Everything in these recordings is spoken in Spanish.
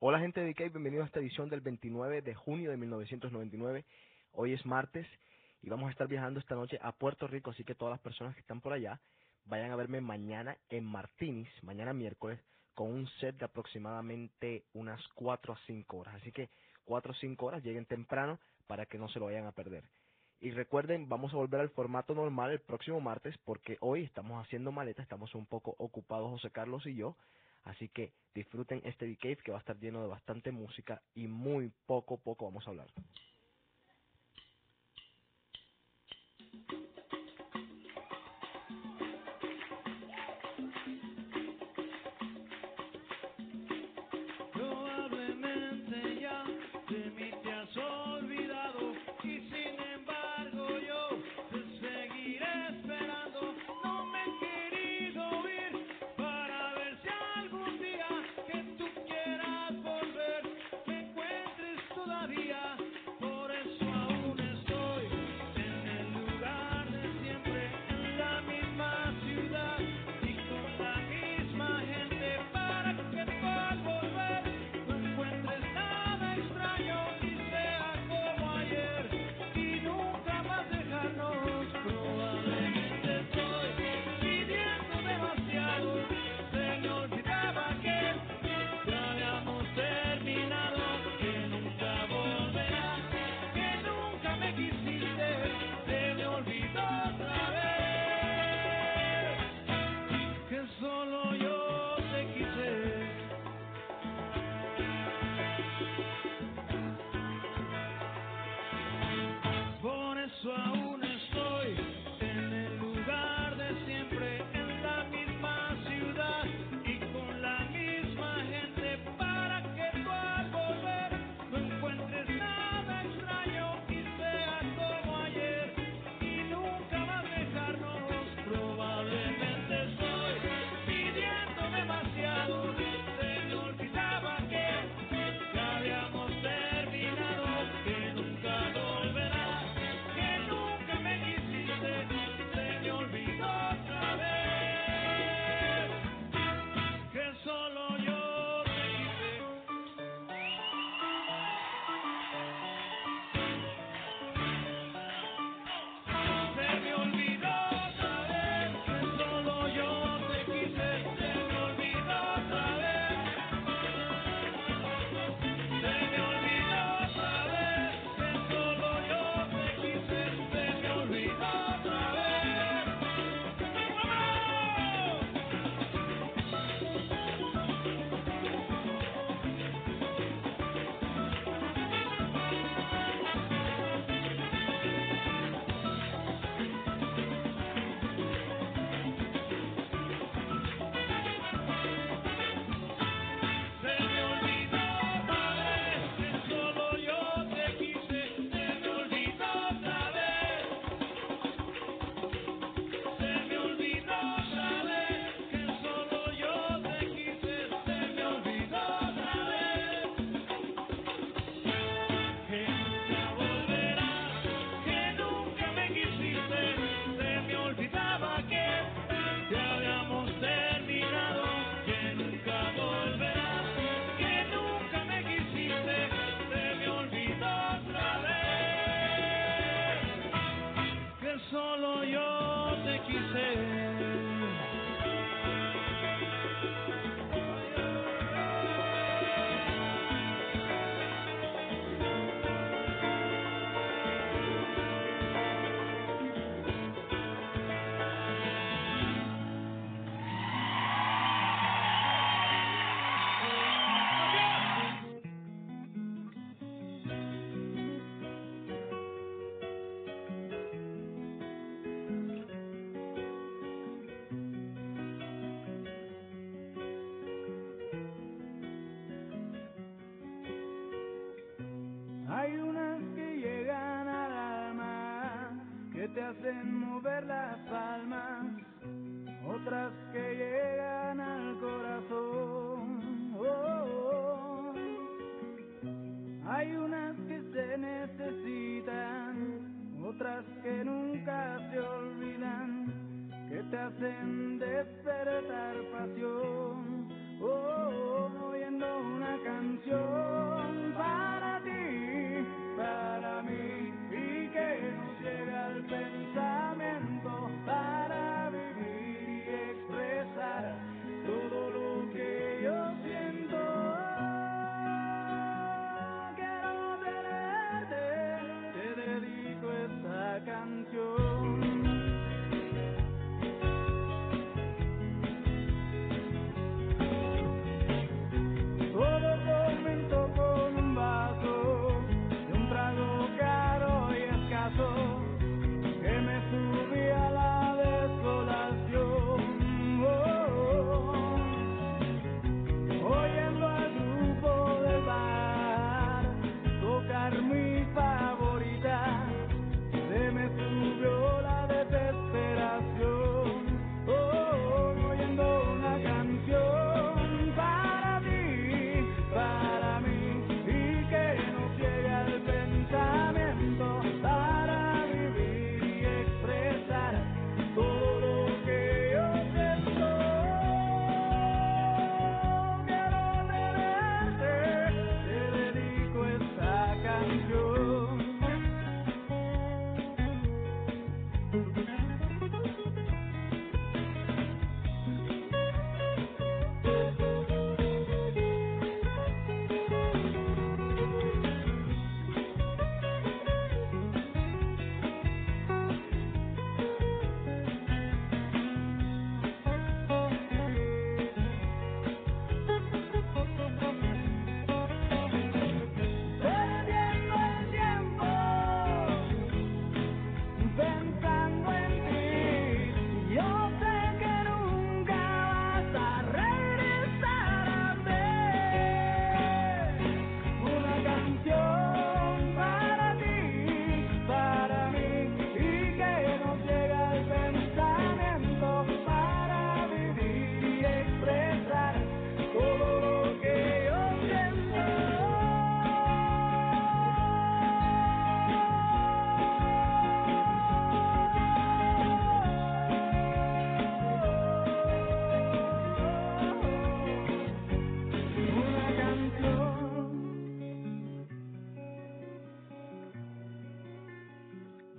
Hola gente de Cave, bienvenidos a esta edición del 29 de junio de 1999. Hoy es martes y vamos a estar viajando esta noche a Puerto Rico, así que todas las personas que están por allá vayan a verme mañana en Martinis, mañana miércoles, con un set de aproximadamente unas 4 a 5 horas. Así que 4 o 5 horas, lleguen temprano para que no se lo vayan a perder. Y recuerden, vamos a volver al formato normal el próximo martes porque hoy estamos haciendo maleta, estamos un poco ocupados José Carlos y yo. Así que disfruten este D-Cave que va a estar lleno de bastante música y muy poco, poco vamos a hablar. solo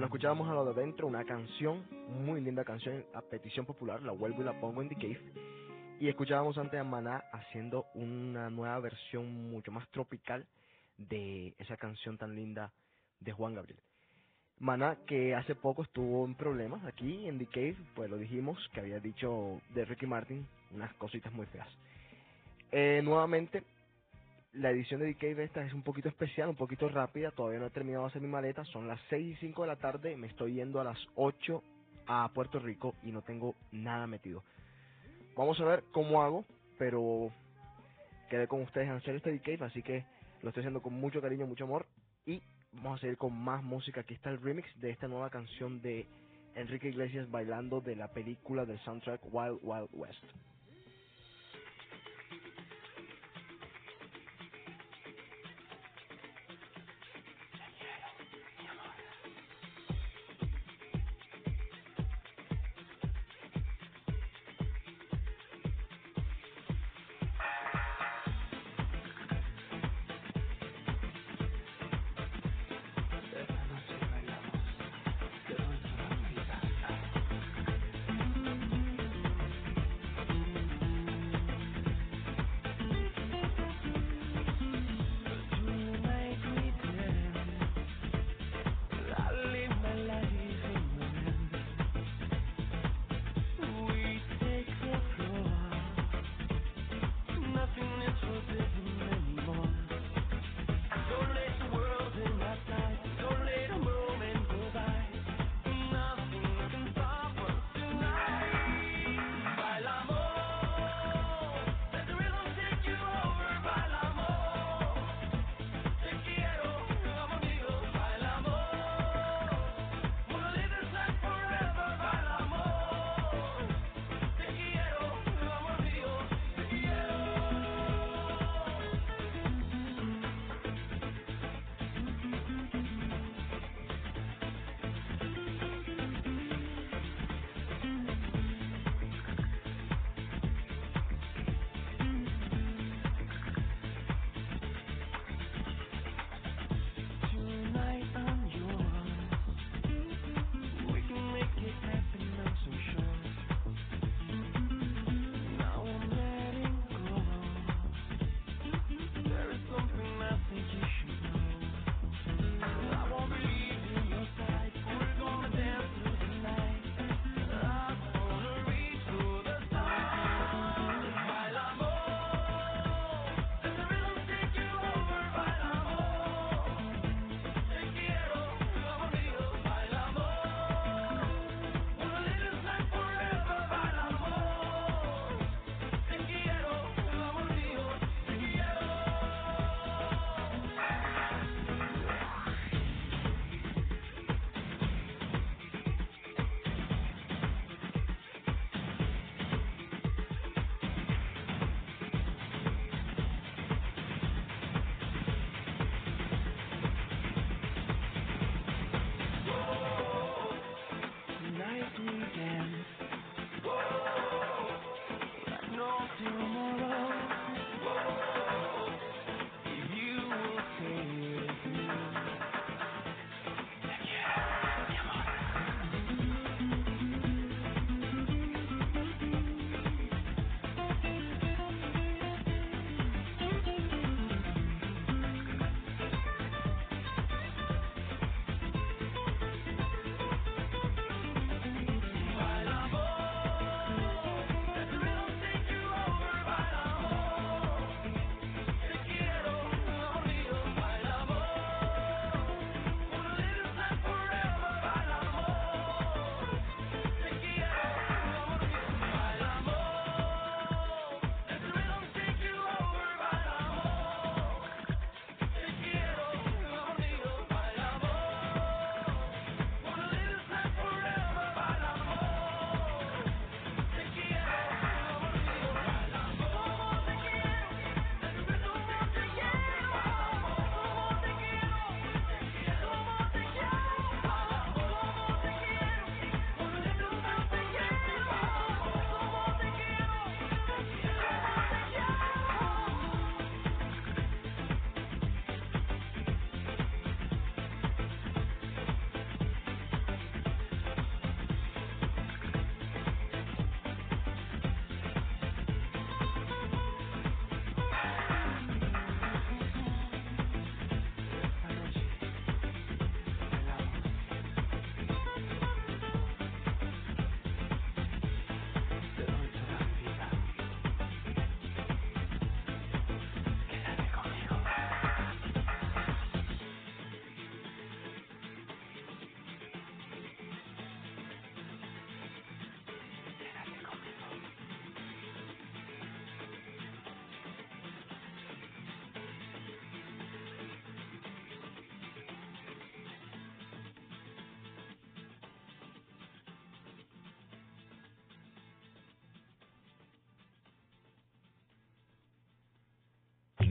Bueno, escuchábamos a lo de adentro una canción, muy linda canción, a petición popular, la vuelvo y la pongo en The Cave. Y escuchábamos antes a Maná haciendo una nueva versión mucho más tropical de esa canción tan linda de Juan Gabriel. Maná, que hace poco estuvo en problemas aquí en The Cave, pues lo dijimos, que había dicho de Ricky Martin unas cositas muy feas. Eh, nuevamente, la edición de The Cave esta es un poquito especial, un poquito rápida, todavía no he terminado de hacer mi maleta, son las 6 y 5 de la tarde, me estoy yendo a las 8 a Puerto Rico y no tengo nada metido. Vamos a ver cómo hago, pero quedé con ustedes en hacer este Cave, así que lo estoy haciendo con mucho cariño, mucho amor y vamos a seguir con más música. Aquí está el remix de esta nueva canción de Enrique Iglesias bailando de la película del soundtrack Wild Wild West.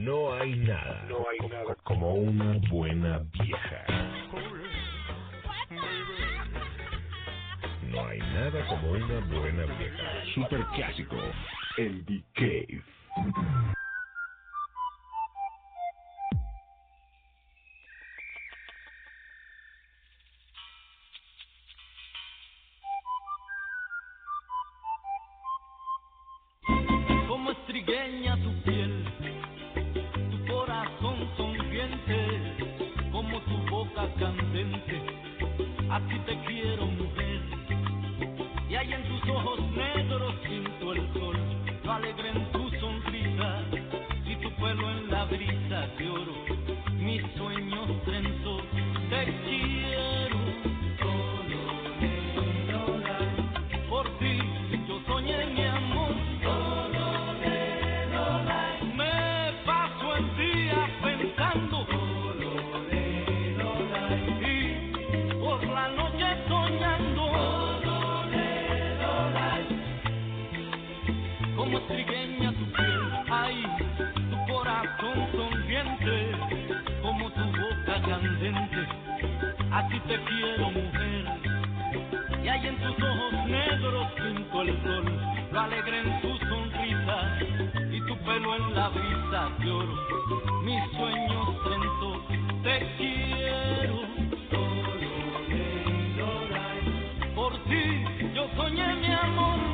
No hay nada. Como una buena vieja. No hay nada como una buena vieja. Super clásico. El Decay. candente, a ti te quiero mujer. Y hay en tus ojos negros pinto el sol, lo alegre en tu sonrisa y tu pelo en la brisa de oro. Mis sueños sento, te quiero. Solo por ti yo soñé mi amor.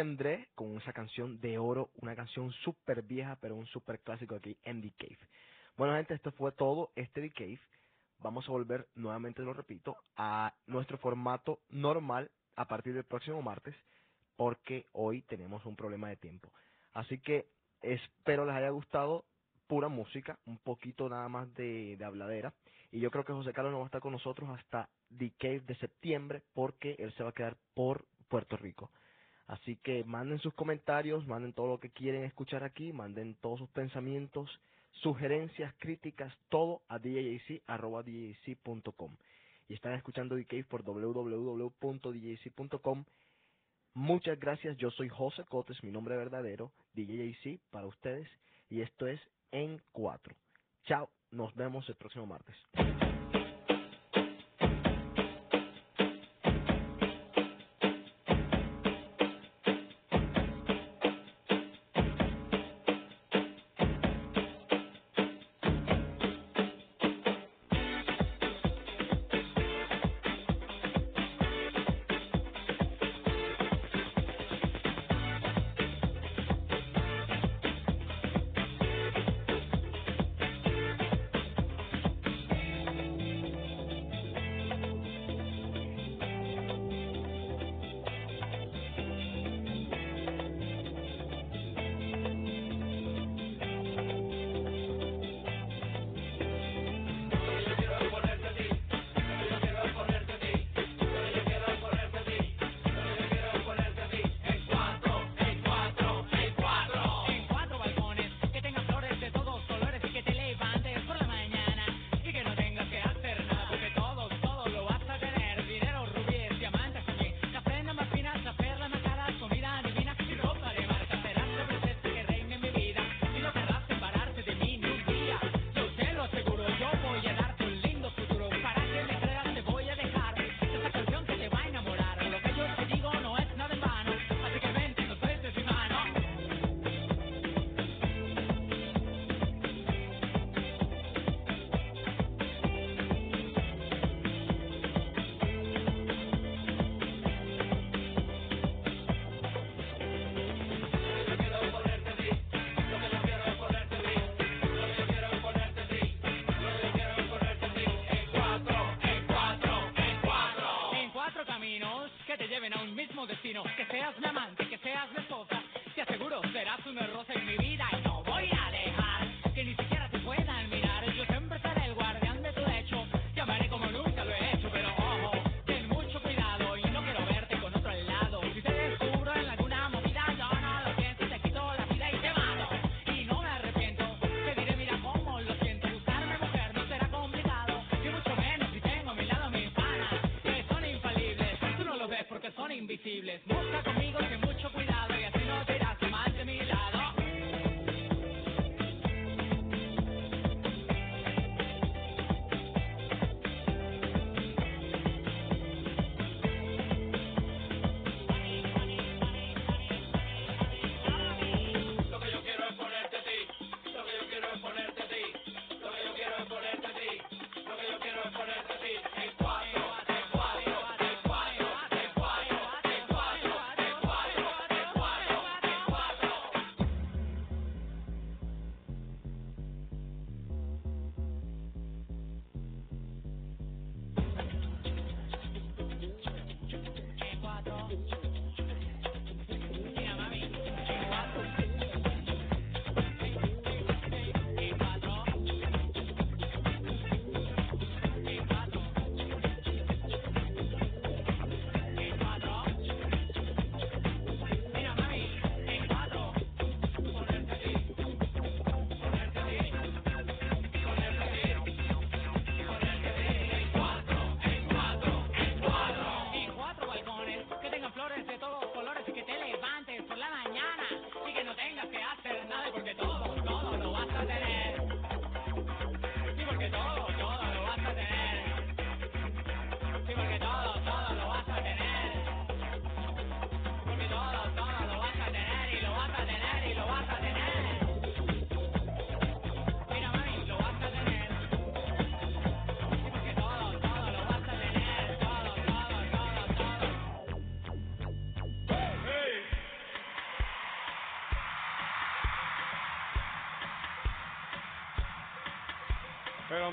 André con esa canción de oro, una canción súper vieja, pero un súper clásico aquí en The Cave. Bueno, gente, esto fue todo este The Cave. Vamos a volver nuevamente, lo repito, a nuestro formato normal a partir del próximo martes, porque hoy tenemos un problema de tiempo. Así que espero les haya gustado pura música, un poquito nada más de, de, habladera. Y yo creo que José Carlos no va a estar con nosotros hasta The Cave de septiembre porque él se va a quedar por Puerto Rico. Así que manden sus comentarios, manden todo lo que quieren escuchar aquí, manden todos sus pensamientos, sugerencias, críticas, todo a djac.com. Y están escuchando DK por www.djac.com. Muchas gracias, yo soy José Cotes, mi nombre verdadero, DJAC para ustedes, y esto es En 4. Chao, nos vemos el próximo martes.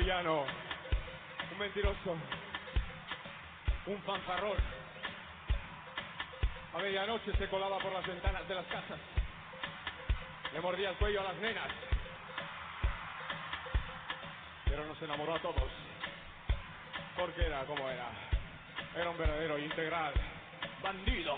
villano, un mentiroso, un fanfarrón. A medianoche se colaba por las ventanas de las casas, le mordía el cuello a las nenas, pero nos enamoró a todos, porque era como era, era un verdadero integral, bandido.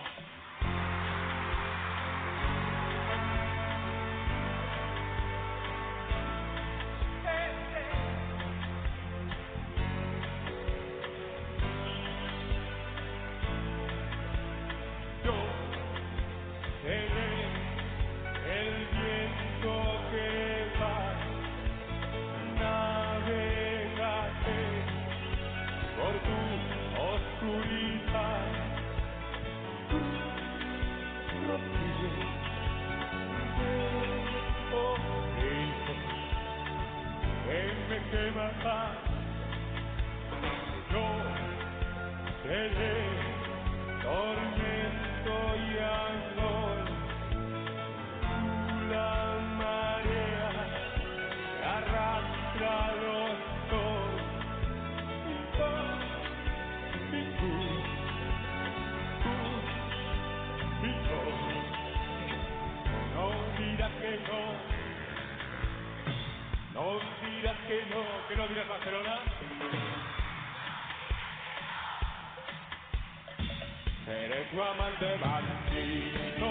Guamante bandido,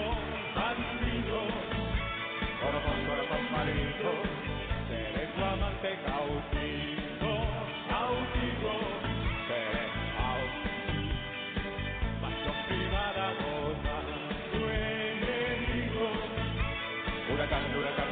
bandido, corazón, corazón malito, seré guamante cautivo, cautivo, seré cautivo. Macho privada, gota, tu enemigo, huracán, huracán.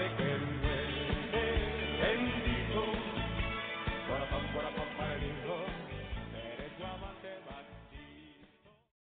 sick